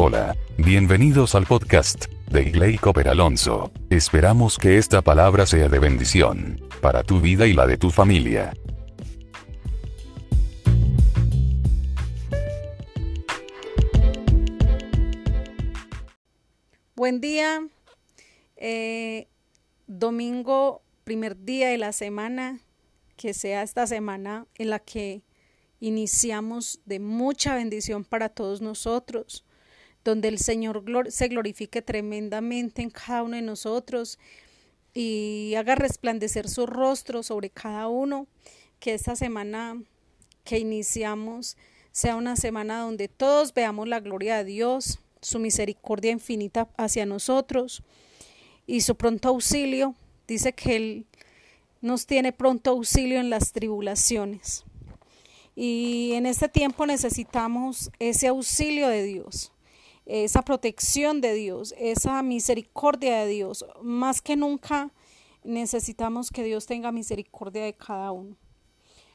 Hola, bienvenidos al podcast de Igley Cooper Alonso. Esperamos que esta palabra sea de bendición para tu vida y la de tu familia. Buen día, eh, domingo, primer día de la semana, que sea esta semana en la que iniciamos de mucha bendición para todos nosotros, donde el Señor se glorifique tremendamente en cada uno de nosotros y haga resplandecer su rostro sobre cada uno, que esta semana que iniciamos sea una semana donde todos veamos la gloria de Dios, su misericordia infinita hacia nosotros y su pronto auxilio. Dice que Él nos tiene pronto auxilio en las tribulaciones. Y en este tiempo necesitamos ese auxilio de Dios, esa protección de Dios, esa misericordia de Dios. Más que nunca necesitamos que Dios tenga misericordia de cada uno.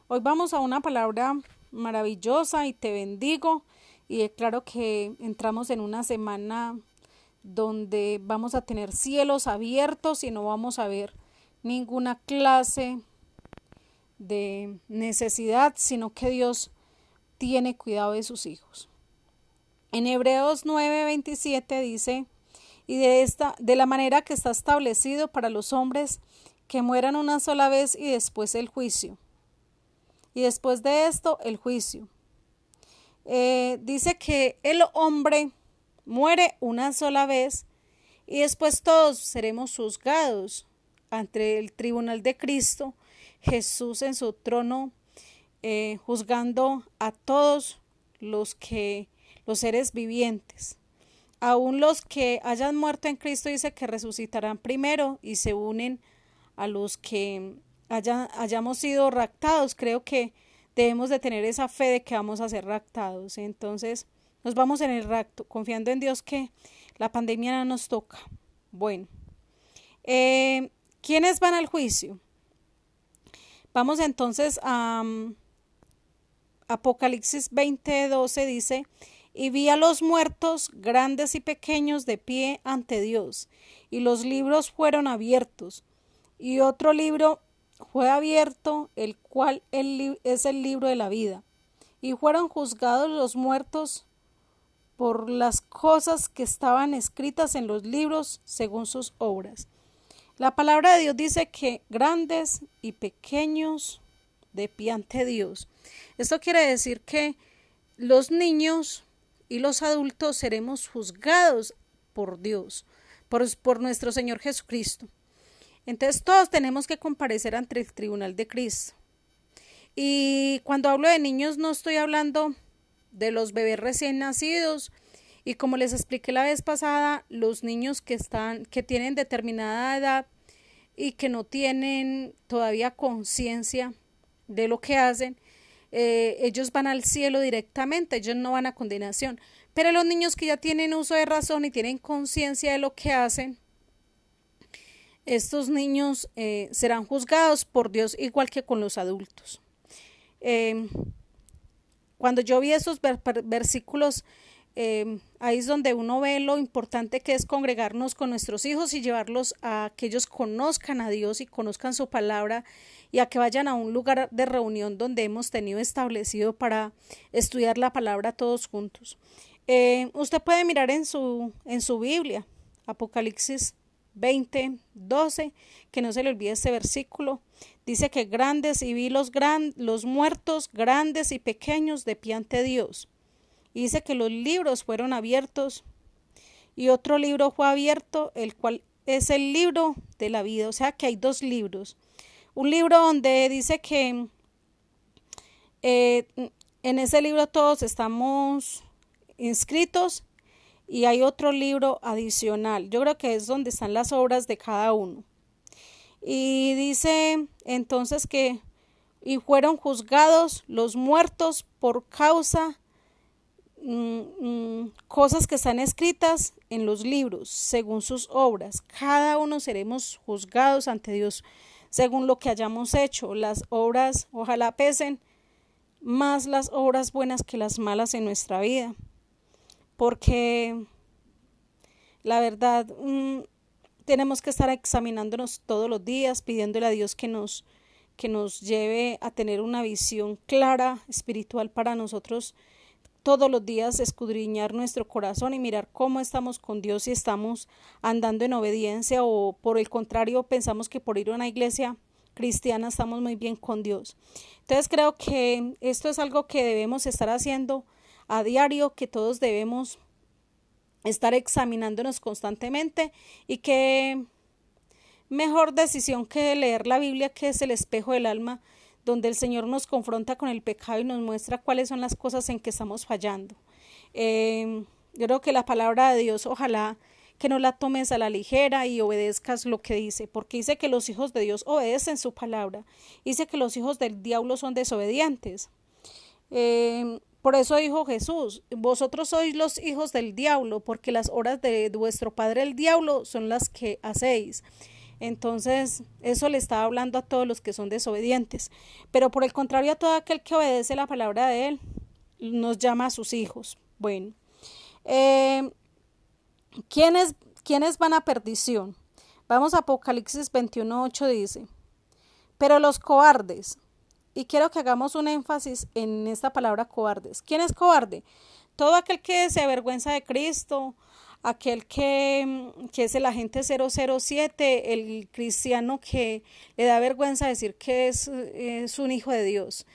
Hoy vamos a una palabra maravillosa y te bendigo y declaro que entramos en una semana donde vamos a tener cielos abiertos y no vamos a ver ninguna clase de necesidad, sino que Dios tiene cuidado de sus hijos. En Hebreos 9:27 dice, y de esta de la manera que está establecido para los hombres que mueran una sola vez y después el juicio. Y después de esto el juicio. Eh, dice que el hombre muere una sola vez y después todos seremos juzgados ante el tribunal de Cristo Jesús en su trono eh, juzgando a todos los que los seres vivientes. Aún los que hayan muerto en Cristo dice que resucitarán primero y se unen a los que hayamos sido raptados. Creo que debemos de tener esa fe de que vamos a ser raptados. Entonces, nos vamos en el rapto, confiando en Dios que la pandemia no nos toca. Bueno, eh, ¿quiénes van al juicio? Vamos entonces a um, Apocalipsis 20:12 dice, y vi a los muertos, grandes y pequeños, de pie ante Dios, y los libros fueron abiertos, y otro libro fue abierto, el cual es el libro de la vida, y fueron juzgados los muertos por las cosas que estaban escritas en los libros según sus obras. La palabra de Dios dice que grandes y pequeños de pie ante Dios. Esto quiere decir que los niños y los adultos seremos juzgados por Dios, por, nuestro Señor Jesucristo. Entonces todos tenemos que comparecer ante el tribunal de Cristo. Y cuando hablo de niños no estoy hablando de los bebés recién nacidos, y como les expliqué la vez pasada, los niños que están, que tienen determinada edad y que no tienen todavía conciencia de lo que hacen, eh, ellos van al cielo directamente, ellos no van a condenación. Pero los niños que ya tienen uso de razón y tienen conciencia de lo que hacen, estos niños eh, serán juzgados por Dios igual que con los adultos. Eh, cuando yo vi esos versículos Em, ahí es donde uno ve lo importante que es congregarnos con nuestros hijos y llevarlos a que ellos conozcan a Dios y conozcan su palabra y a que vayan a un lugar de reunión donde hemos tenido establecido para estudiar la palabra todos juntos. Eh, usted puede mirar en su, en su Biblia, Apocalipsis 20, 12, que no se le olvide este versículo. Dice que grandes y vi los, gran, los muertos, grandes y pequeños, de pie ante Dios dice que los libros fueron abiertos y otro libro fue abierto, el cual es el libro de la vida. O sea que hay dos libros. Un libro donde dice que eh, en ese libro todos estamos inscritos y hay otro libro adicional. Yo creo que es donde están las obras de cada uno. Y dice entonces que y fueron juzgados los muertos por causa Mm, mm, cosas que están escritas en los libros, según sus obras. Cada uno seremos juzgados ante Dios según lo que hayamos hecho. Las obras ojalá pesen más las obras buenas que las malas en nuestra vida. porque la verdad mm, tenemos que estar examinándonos todos los días, pidiéndole a Dios que nos, que nos lleve a tener una visión clara, espiritual para nosotros todos los días escudriñar nuestro corazón y mirar cómo estamos con Dios y estamos andando en obediencia o por el contrario pensamos que por ir a una iglesia cristiana estamos muy bien con Dios. Entonces creo que esto es algo que debemos estar haciendo a diario, que todos debemos estar examinándonos constantemente y que mejor decisión que leer la Biblia, que es el espejo del alma, donde el Señor nos confronta con el pecado y nos muestra cuáles son las cosas en que estamos fallando. Em, yo creo que la palabra de Dios, ojalá que no la tomes a la ligera y obedezcas lo que dice, porque dice que los hijos de Dios obedecen su palabra, dice que los hijos del diablo son desobedientes. Em, por eso dijo Jesús, vosotros sois los hijos del diablo, porque las horas de vuestro padre el diablo son las que hacéis. Entonces, eso le estaba hablando a todos los que son desobedientes. Pero por el contrario, a todo aquel que obedece la palabra de Él, nos llama a sus hijos. Bueno, eh, ¿quiénes, ¿quiénes van a perdición? Vamos a Apocalipsis 21.8 dice, pero los cobardes, y quiero que hagamos un énfasis en esta palabra cobardes. ¿Quién es cobarde? Todo aquel que se avergüenza de Cristo, aquel que, que, es el agente 007, el cristiano que le da vergüenza decir que es, es un hijo de Dios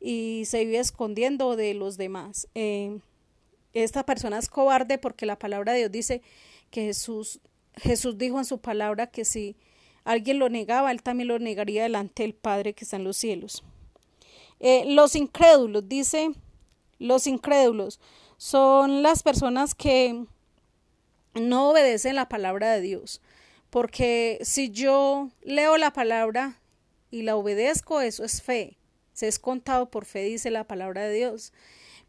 y se vive escondiendo de los demás. Eh, esta persona es cobarde porque la palabra de Dios dice que Jesús, Jesús dijo en su palabra que si alguien lo negaba, él también lo negaría delante del Padre que está en los cielos. Eh, los incrédulos, dice, los incrédulos son las personas que no obedecen la palabra de Dios. Porque si yo leo la palabra y la obedezco, eso es fe. Se es contado por fe, dice la palabra de Dios.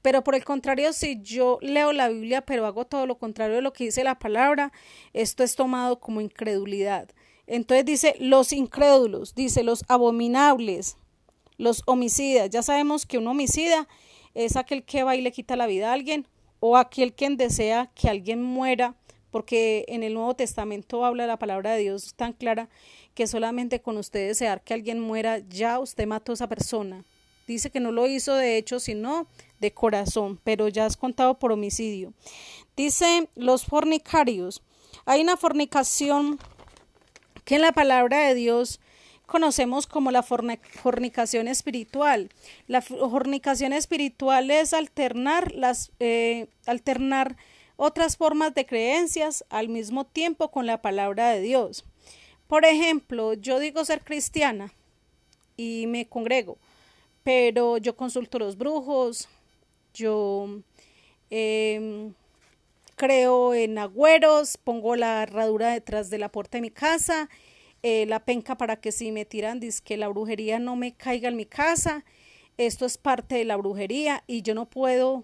Pero por el contrario, si yo leo la Biblia, pero hago todo lo contrario de lo que dice la palabra, esto es tomado como incredulidad. Entonces dice los incrédulos, dice los abominables, los homicidas. Ya sabemos que un homicida es aquel que va y le quita la vida a alguien o aquel quien desea que alguien muera porque en el Nuevo Testamento habla la palabra de Dios tan clara que solamente con usted desear que alguien muera, ya usted mató a esa persona. Dice que no lo hizo de hecho, sino de corazón, pero ya es contado por homicidio. Dice los fornicarios. Hay una fornicación que en la palabra de Dios conocemos como la fornicación espiritual. La fornicación espiritual es alternar las eh, alternar otras formas de creencias al mismo tiempo con la palabra de Dios. Por ejemplo, yo digo ser cristiana y me congrego, pero yo consulto los brujos, yo em, creo en agüeros, pongo la herradura detrás de la puerta de mi casa, eh, la penca para que si me tiran que la brujería no me caiga en mi casa. Esto es parte de la brujería y yo no puedo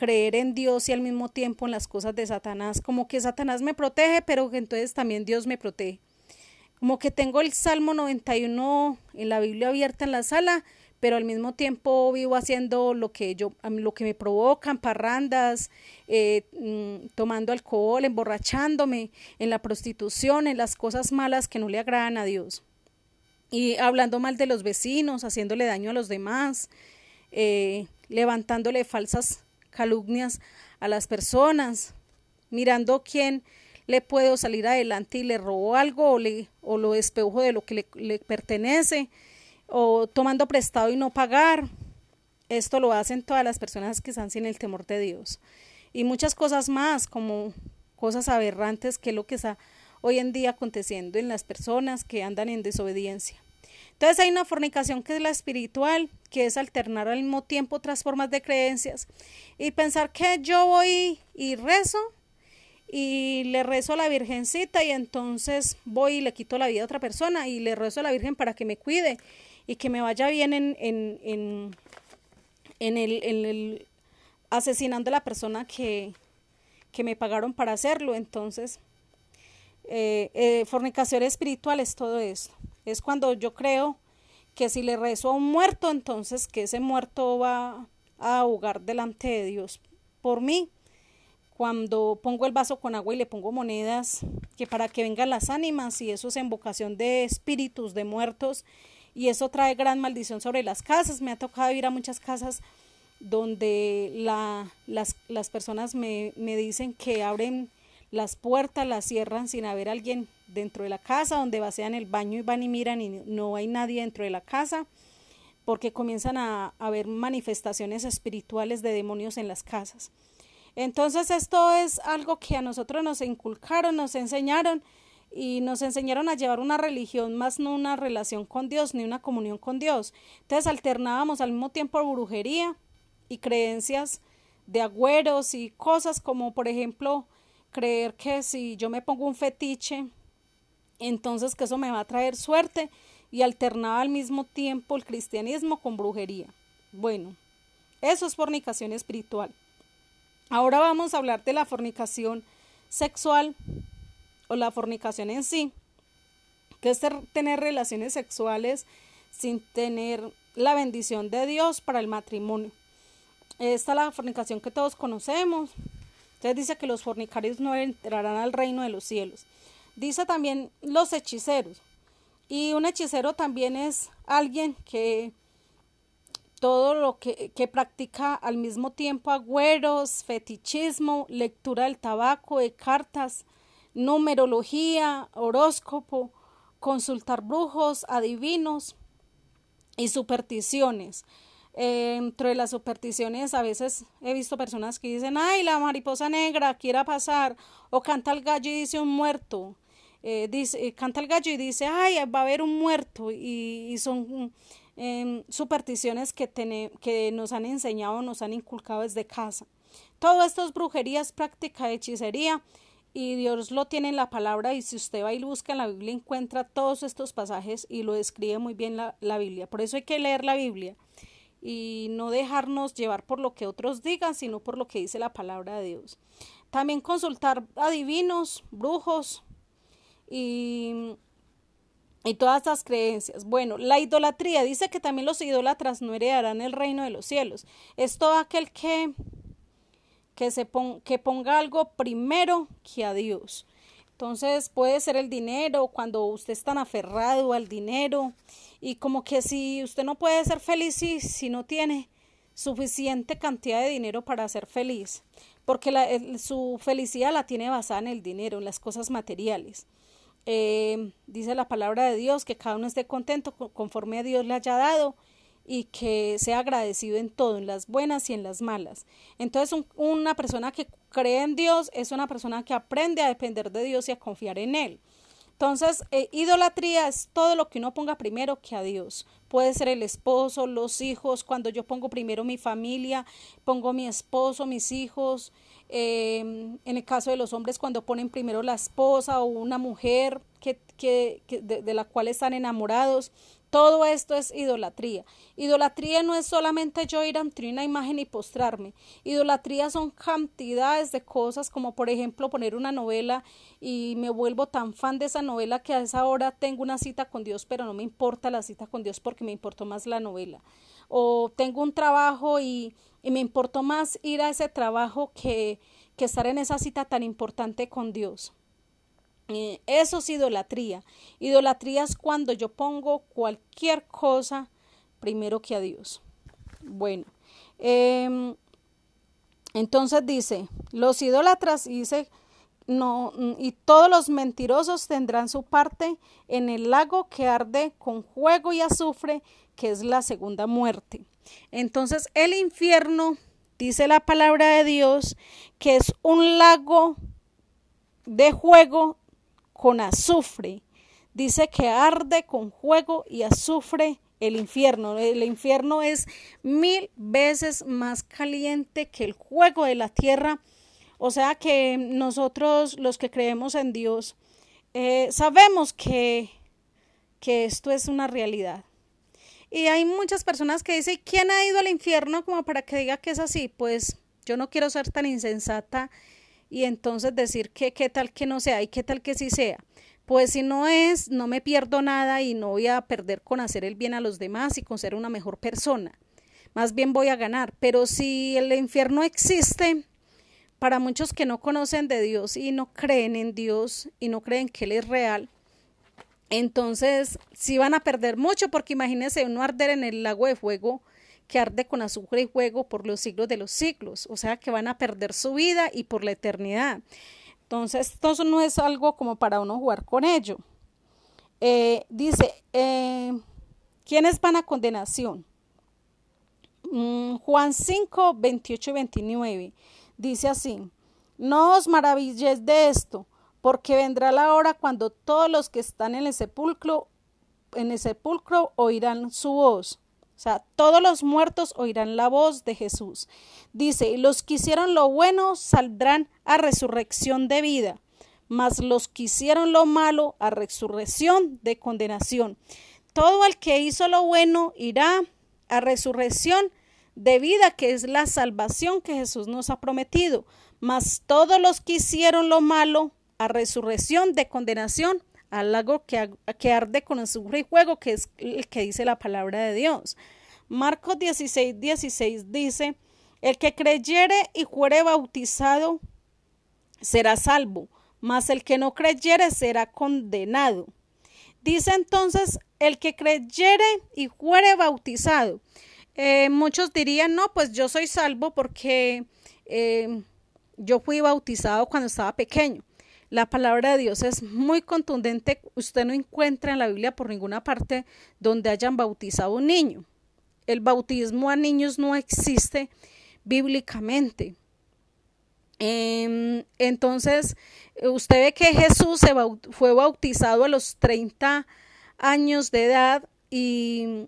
creer en Dios y al mismo tiempo en las cosas de Satanás, como que Satanás me protege, pero entonces también Dios me protege. Como que tengo el Salmo 91 en la Biblia abierta en la sala, pero al mismo tiempo vivo haciendo lo que yo lo que me provocan parrandas eh, mm, tomando alcohol emborrachándome en la prostitución en las cosas malas que no le agradan a Dios y hablando mal de los vecinos haciéndole daño a los demás eh, levantándole falsas calumnias a las personas, mirando quién le puedo salir adelante y le robó algo o, le, o lo despejo de lo que le, le pertenece, o tomando prestado y no pagar. Esto lo hacen todas las personas que están sin el temor de Dios. Y muchas cosas más, como cosas aberrantes, que es lo que está hoy en día aconteciendo en las personas que andan en desobediencia. Entonces hay una fornicación que es la espiritual, que es alternar al mismo tiempo otras formas de creencias y pensar que yo voy y rezo y le rezo a la Virgencita y entonces voy y le quito la vida a otra persona y le rezo a la Virgen para que me cuide y que me vaya bien en, en, en, en el, el, asesinando a la persona que, que me pagaron para hacerlo. Entonces, eh, eh, fornicación espiritual es todo esto. Es cuando yo creo que si le rezo a un muerto, entonces que ese muerto va a ahogar delante de Dios por mí. cuando pongo el vaso con agua y le pongo monedas, que para que vengan las ánimas y eso es invocación de espíritus, de muertos, y eso trae gran maldición sobre las casas. Me ha tocado ir a muchas casas donde la, las, las, personas me, me dicen que abren las puertas, las cierran sin haber alguien dentro de la casa, donde vacían el baño y van y miran y no hay nadie dentro de la casa, porque comienzan a haber manifestaciones espirituales de demonios en las casas. Entonces esto es algo que a nosotros nos inculcaron, nos enseñaron y nos enseñaron a llevar una religión más no una relación con Dios ni una comunión con Dios. Entonces alternábamos al mismo tiempo brujería y creencias de agüeros y cosas como por ejemplo creer que si yo me pongo un fetiche entonces que eso me va a traer suerte y alternaba al mismo tiempo el cristianismo con brujería. Bueno, eso es fornicación espiritual. Ahora vamos a hablar de la fornicación sexual o la fornicación en sí, que es tener relaciones sexuales sin tener la bendición de Dios para el matrimonio. Esta es la fornicación que todos conocemos. Entonces dice que los fornicarios no entrarán al reino de los cielos. Dice también los hechiceros. Y un hechicero también es alguien que todo lo que, que, practica al mismo tiempo agüeros, fetichismo, lectura del tabaco, de cartas, numerología, horóscopo, consultar brujos, adivinos y supersticiones. Eh, dentro de las supersticiones a veces he visto personas que dicen, ay, la mariposa negra quiera pasar, o canta el gallo y dice un muerto. Eh, dice, eh, canta el gallo y dice, ay, va a haber un muerto, y, son em, supersticiones que, que nos han enseñado, nos han inculcado desde casa. Todo esto es brujería, práctica de hechicería, y Dios lo tiene en la palabra, y si usted va y busca en la Biblia, encuentra todos estos pasajes y lo describe muy bien la, la Biblia. Por eso hay que leer la Biblia y no dejarnos llevar por lo que otros digan, sino por lo que dice la palabra de Dios. También consultar adivinos, brujos, y, y todas estas creencias. Bueno, la idolatría dice que también los idólatras no heredarán el reino de los cielos. Es todo aquel que, que, se que ponga algo primero que a Dios. Entonces puede ser el dinero, cuando usted es tan aferrado al dinero y como que si usted no puede ser feliz si, si no tiene suficiente cantidad de dinero para ser feliz, porque la, su felicidad la tiene basada en el dinero, en las cosas materiales. Eh, dice la palabra de Dios que cada uno esté contento conforme a Dios le haya dado y que sea agradecido en todo, en las buenas y en las malas. Entonces una persona que cree en Dios es una persona que aprende a depender de Dios y a confiar en Él. Entonces, eh, idolatría es todo lo que uno ponga primero que a Dios. Puede ser el esposo, los hijos, cuando yo pongo primero mi familia, pongo mi esposo, mis hijos, Em, en el caso de los hombres, cuando ponen primero la esposa o una mujer que, de, la cual están enamorados, todo esto es idolatría. Idolatría no es solamente yo ir ante una imagen y postrarme. Idolatría son cantidades de cosas, como por ejemplo poner una novela y me vuelvo tan fan de esa novela que a esa hora tengo una cita con Dios, pero no me importa la cita con Dios porque me importó más la novela. O tengo un trabajo y me importó más ir a ese trabajo que, que estar en esa cita tan importante con Dios. Eso es idolatría. Idolatría es cuando yo pongo cualquier cosa primero que a Dios. Bueno, em, entonces dice, los idólatras dice, no, y todos los mentirosos tendrán su parte en el lago que arde con fuego y azufre, que es la segunda muerte. Entonces el infierno, dice la palabra de Dios, que es un lago de fuego con azufre. Dice que arde con fuego y azufre el infierno. El infierno es mil veces más caliente que el fuego de la tierra. O sea que nosotros los que creemos en Dios eh, sabemos que, que esto es una realidad. Y hay muchas personas que dicen, ¿quién ha ido al infierno como para que diga que es así? Pues yo no quiero ser tan insensata y entonces decir que qué tal que no sea y qué tal que sí sea. Pues si no es, no me pierdo nada y no voy a perder con hacer el bien a los demás y con ser una mejor persona. Más bien voy a ganar. Pero si el infierno existe, para muchos que no conocen de Dios y no creen en Dios y no creen que Él es real, entonces sí van a perder mucho porque imagínense uno arder en el lago de fuego que arde con azufre y fuego por los siglos de los siglos, o sea que van a perder su vida y por la eternidad. Entonces, esto no es algo como para uno jugar con ello. Eh, dice, eh, ¿quiénes van a condenación? Mm, Juan 5, 28 y 29 dice así, no os maravilléis de esto, porque vendrá la hora cuando todos los que están en el sepulcro, en el sepulcro oirán su voz. O sea, todos los muertos oirán la voz de Jesús. Dice, y los que hicieron lo bueno saldrán a resurrección de vida, mas los que hicieron lo malo a resurrección de condenación. Todo el que hizo lo bueno irá a resurrección de vida, que es la salvación que Jesús nos ha prometido. Mas todos los que hicieron lo malo a resurrección de condenación al lago que, arde con azufre y fuego, que es el que dice la palabra de Dios. Marcos 16, 16 dice, el que creyere y fuere bautizado será salvo, mas el que no creyere será condenado. Dice entonces, el que creyere y fuere bautizado. Eh, muchos dirían, no, pues yo soy salvo porque eh, yo fui bautizado cuando estaba pequeño. La palabra de Dios es muy contundente. Usted no encuentra en la Biblia por ninguna parte donde hayan bautizado un niño. El bautismo a niños no existe bíblicamente. Em, entonces, usted ve que Jesús fue bautizado a los 30 años de edad y,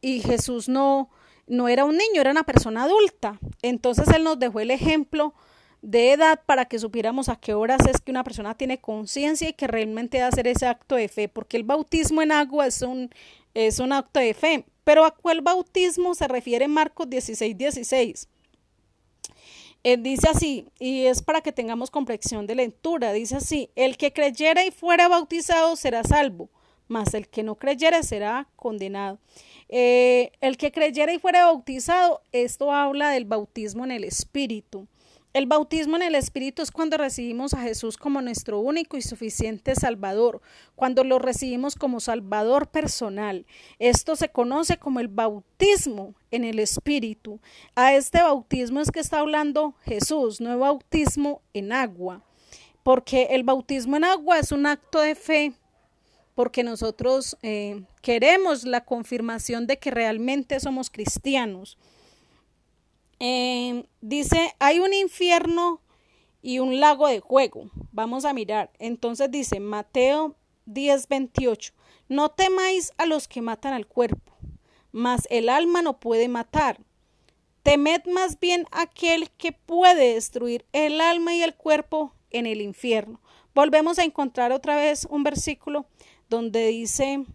y Jesús no, no era un niño, era una persona adulta. Entonces Él nos dejó el ejemplo de edad para que supiéramos a qué horas es que una persona tiene conciencia y que realmente va hacer ese acto de fe, porque el bautismo en agua es un, es un acto de fe. Pero ¿a cuál bautismo se refiere Marcos 16, 16? dice así, y es para que tengamos complexión de lectura, dice así, el que creyera y fuera bautizado será salvo, mas el que no creyera será condenado. Eh, el que creyera y fuera bautizado, esto habla del bautismo en el Espíritu. El bautismo en el Espíritu es cuando recibimos a Jesús como nuestro único y suficiente Salvador, cuando lo recibimos como Salvador personal. Esto se conoce como el bautismo en el Espíritu. A este bautismo es que está hablando Jesús, no bautismo en agua, porque el bautismo en agua es un acto de fe, porque nosotros eh, queremos la confirmación de que realmente somos cristianos. Em, dice, hay un infierno y un lago de juego. Vamos a mirar. Entonces dice Mateo 10, 28. No temáis a los que matan al cuerpo, mas el alma no puede matar. Temed más bien aquel que puede destruir el alma y el cuerpo en el infierno. Volvemos a encontrar otra vez un versículo donde dice,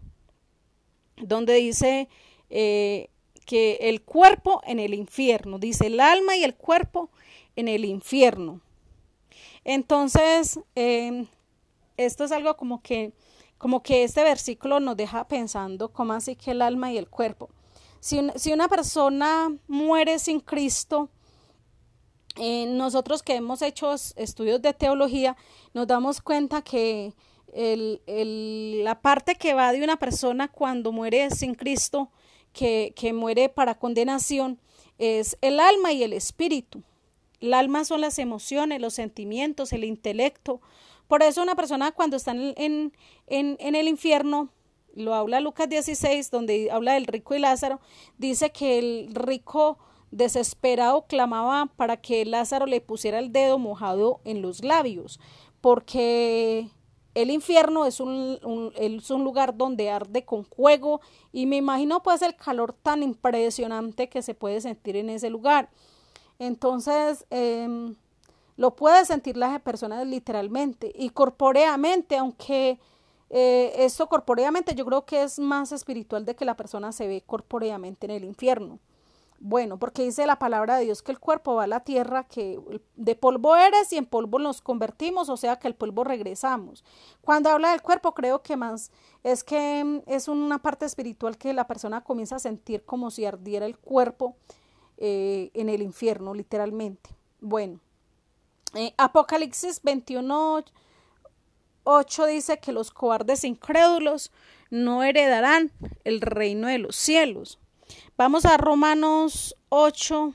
donde dice, eh, que el cuerpo en el infierno, dice el alma y el cuerpo en el infierno. Entonces, em, esto es algo como que, como que este versículo nos deja pensando, ¿cómo así que el alma y el cuerpo? Si, si una persona muere sin Cristo, eh, nosotros que hemos hecho estudios de teología, nos damos cuenta que el, el, la parte que va de una persona cuando muere sin Cristo que, muere para condenación es el alma y el espíritu. El alma son las emociones, los sentimientos, el intelecto. Por eso una persona cuando está en, en, el infierno, lo habla Lucas 16, donde habla del rico y Lázaro, dice que el rico desesperado clamaba para que Lázaro le pusiera el dedo mojado en los labios, porque el infierno es un, es un lugar donde arde con fuego y me imagino pues el calor tan impresionante que se puede sentir en ese lugar. Entonces, em, lo puede sentir las personas literalmente y corpóreamente, aunque eh, esto corpóreamente yo creo que es más espiritual de que la persona se ve corpóreamente en el infierno. Bueno, porque dice la palabra de Dios que el cuerpo va a la tierra, que de polvo eres y en polvo nos convertimos, o sea que el polvo regresamos. Cuando habla del cuerpo, creo que más es que mm, es una parte espiritual que la persona comienza a sentir como si ardiera el cuerpo eh, en el infierno, literalmente. Bueno, Eh, Apocalipsis 21, 8 dice que los cobardes incrédulos no heredarán el reino de los cielos. Vamos a Romanos 8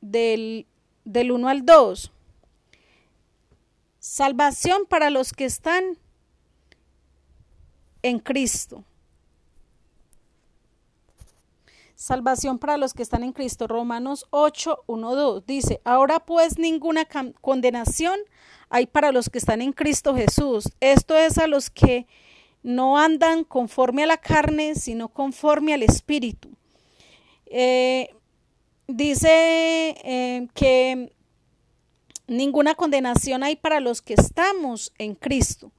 del, del 1 al 2. Salvación para los que están en Cristo. Salvación para los que están en Cristo. Romanos 8, 1, 2. Dice, ahora pues ninguna condenación hay para los que están en Cristo Jesús. Esto es a los que no andan conforme a la carne, sino conforme al Espíritu. Eh, dice eh, que ninguna condenación hay para los que estamos en Cristo.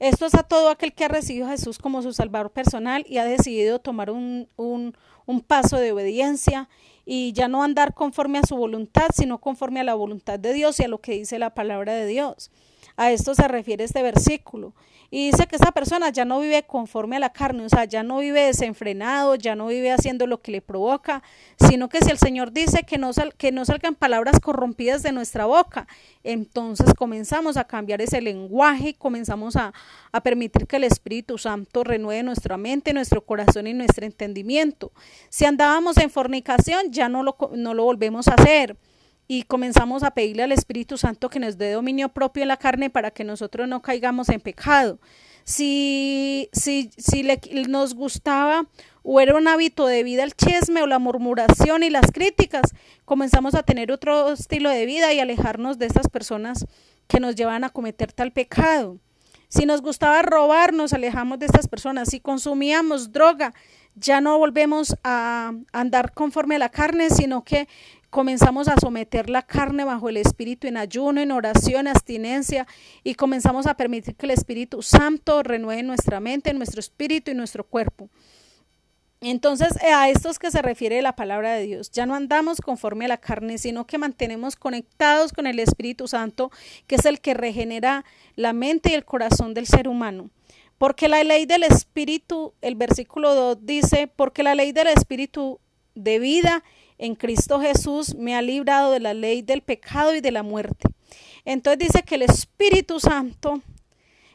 Esto es a todo aquel que ha recibido a Jesús como su Salvador personal y ha decidido tomar un, un, un paso de obediencia y ya no andar conforme a su voluntad, sino conforme a la voluntad de Dios y a lo que dice la palabra de Dios. A esto se refiere este versículo. Y dice que esa persona ya no vive conforme a la carne, o sea, ya no vive desenfrenado, ya no vive haciendo lo que le provoca, sino que si el Señor dice que no, que no salgan palabras corrompidas de nuestra boca, entonces comenzamos a cambiar ese lenguaje y comenzamos a, a permitir que el Espíritu Santo renueve nuestra mente, nuestro corazón y nuestro entendimiento. Si andábamos en fornicación, ya no lo, no lo volvemos a hacer y comenzamos a pedirle al Espíritu Santo que nos dé dominio propio en la carne para que nosotros no caigamos en pecado. Si, si, si le, nos gustaba o era un hábito de vida el chisme o la murmuración y las críticas, comenzamos a tener otro estilo de vida y alejarnos de estas personas que nos llevan a cometer tal pecado. Si nos gustaba robar, nos alejamos de estas personas. Si consumíamos droga, ya no volvemos a andar conforme a la carne, sino que comenzamos a someter la carne bajo el Espíritu en ayuno, en oración, abstinencia y comenzamos a permitir que el Espíritu Santo renueve nuestra mente, nuestro espíritu y nuestro cuerpo. Entonces, a esto es que se refiere la palabra de Dios. Ya no andamos conforme a la carne, sino que mantenemos conectados con el Espíritu Santo, que es el que regenera la mente y el corazón del ser humano. Porque la ley del Espíritu, el versículo 2 dice, porque la ley del Espíritu de vida en Cristo Jesús me ha librado de la ley del pecado y de la muerte. Entonces dice que el Espíritu Santo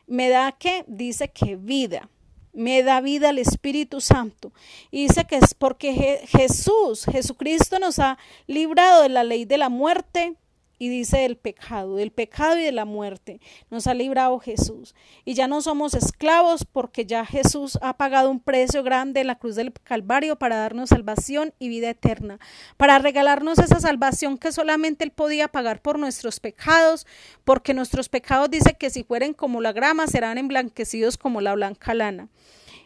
me da que, dice que vida, me da vida el Espíritu Santo. Y dice que es porque Jesús, Jesucristo nos ha librado de la ley de la muerte y dice del pecado, del pecado y de la muerte. Nos ha librado Jesús. Y ya no somos esclavos porque ya Jesús ha pagado un precio grande en la cruz del Calvario para darnos salvación y vida eterna, para regalarnos esa salvación que solamente Él podía pagar por nuestros pecados, porque nuestros pecados dice que si fueren como la grama serán emblanquecidos como la blanca lana.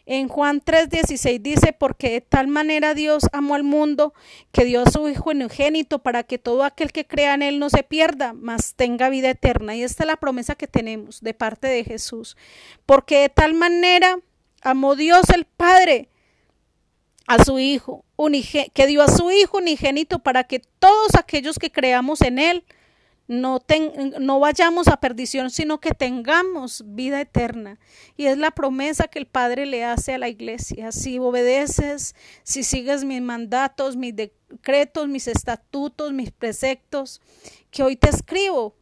En Juan 3:16 dice, porque de tal manera Dios amó al mundo que dio a su Hijo unigénito para que todo aquel que crea en Él no se pierda, mas tenga vida eterna. Y esta es la promesa que tenemos de parte de Jesús. Porque de tal manera amó Dios el Padre a su Hijo, que dio a su Hijo unigénito para que todos aquellos que creamos en Él no, no vayamos a perdición, sino que tengamos vida eterna. Y es la promesa que el Padre le hace a la iglesia. Si obedeces, si sigues mis mandatos, mis decretos, mis estatutos, mis preceptos, que hoy te escribo,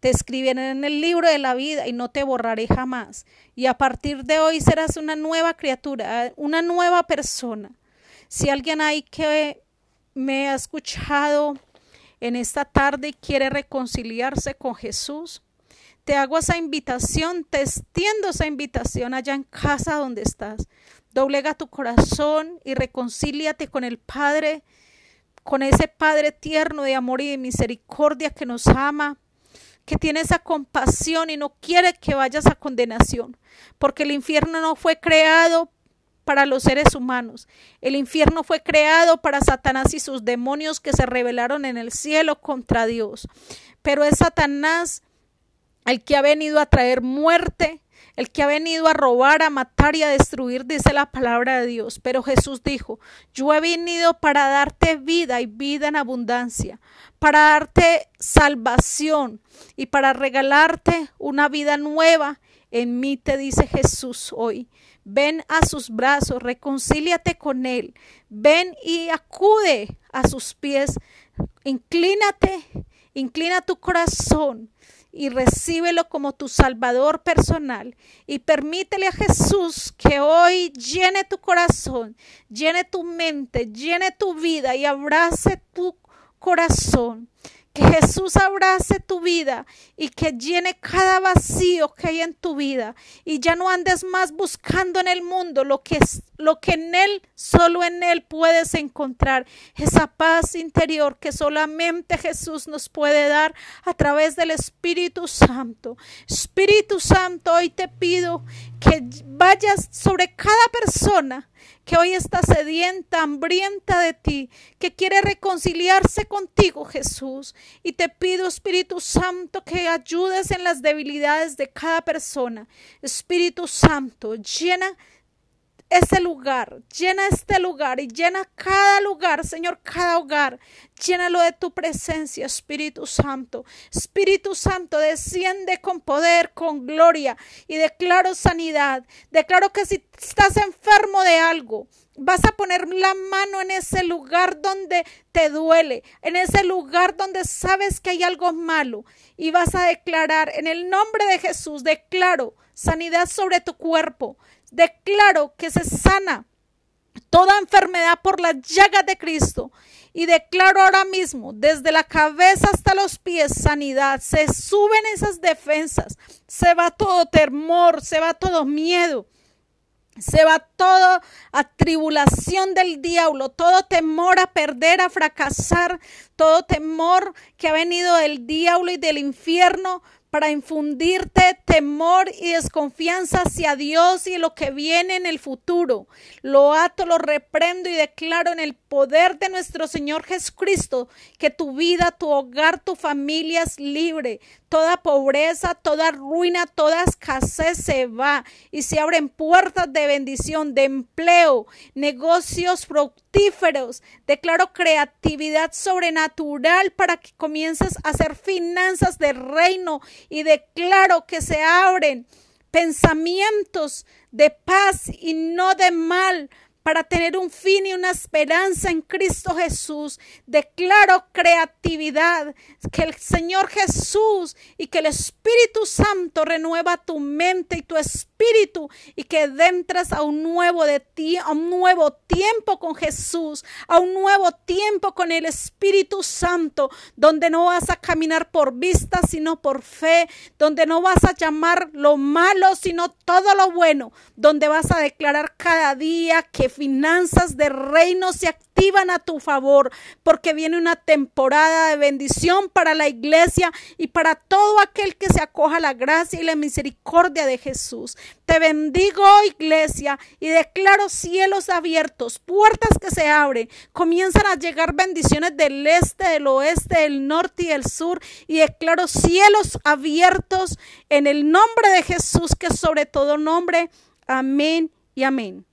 te escribiré en el libro de la vida y no te borraré jamás. Y a partir de hoy serás una nueva criatura, una nueva persona. Si alguien hay que me ha escuchado, en esta tarde quiere reconciliarse con Jesús, te hago esa invitación, te extiendo esa invitación allá en casa donde estás. Doblega tu corazón y reconcíliate con el Padre, con ese Padre tierno de amor y de misericordia que nos ama, que tiene esa compasión y no quiere que vayas a condenación, porque el infierno no fue creado para los seres humanos. El infierno fue creado para Satanás y sus demonios que se rebelaron en el cielo contra Dios. Pero es Satanás el que ha venido a traer muerte, el que ha venido a robar, a matar y a destruir, dice la palabra de Dios. Pero Jesús dijo, yo he venido para darte vida y vida en abundancia, para darte salvación y para regalarte una vida nueva. En mí te dice Jesús hoy. Ven a sus brazos, reconcíliate con Él. Ven y acude a sus pies. Inclínate Inclina tu corazón y recíbelo como tu Salvador personal y permítele a Jesús que hoy llene tu corazón, llene tu mente, llene tu vida y abrace tu corazón. Que Jesús abrace tu vida y que llene cada vacío que hay en tu vida y ya no andes más buscando en el mundo lo que es lo que en él solo en él puedes encontrar esa paz interior que solamente Jesús nos puede dar a través del Espíritu Santo. Espíritu Santo, hoy te pido que vayas sobre cada persona que hoy está sedienta, hambrienta de ti, que quiere reconciliarse contigo, Jesús. Y te pido, Espíritu Santo, que ayudes en las debilidades de cada persona. Espíritu Santo, llena ese lugar, llena este lugar y llena cada lugar, Señor, cada hogar. Llénalo de tu presencia, Espíritu Santo. Espíritu Santo, desciende con poder, con gloria y declaro sanidad. Declaro que si estás enfermo de algo, vas a poner la mano en ese lugar donde te duele, en ese lugar donde sabes que hay algo malo y vas a declarar en el nombre de Jesús, declaro sanidad sobre tu cuerpo, declaro que se sana toda enfermedad por las llagas de Cristo. Y declaro ahora mismo, desde la cabeza hasta los pies, sanidad. Se suben esas defensas. Se va todo temor, se va todo miedo. Se va toda atribulación del diablo, todo temor a perder, a fracasar, todo temor que ha venido del diablo y del infierno para infundirte temor y desconfianza hacia Dios y lo que viene en el futuro. Lo ato, lo reprendo y declaro en el poder de nuestro Señor Jesucristo que tu vida, tu hogar, tu familia es libre. Toda pobreza, toda ruina, toda escasez se va y se abren puertas de bendición, de empleo, negocios fructíferos. Declaro creatividad sobrenatural para que comiences a hacer finanzas de reino y declaro que se abren pensamientos de paz y no de mal para tener un fin y una esperanza en Cristo Jesús. Declaro creatividad, que el Señor Jesús y que el Espíritu Santo renueva tu mente y tu espíritu y que entres a un nuevo de ti, a un nuevo tiempo con Jesús, a un nuevo tiempo con el Espíritu Santo, donde no vas a caminar por vista, sino por fe, donde no vas a llamar lo malo, sino todo lo bueno, donde vas a declarar cada día que finanzas de reino se activan a tu favor, porque viene una temporada de bendición para la iglesia y para todo aquel que se acoja a la gracia y la misericordia de Jesús. Te bendigo, iglesia, y declaro cielos abiertos, puertas que se abren. Comienzan a llegar bendiciones del este, del oeste, del norte y del sur. Y declaro cielos abiertos en el nombre de Jesús, que sobre todo nombre. Amén y amén.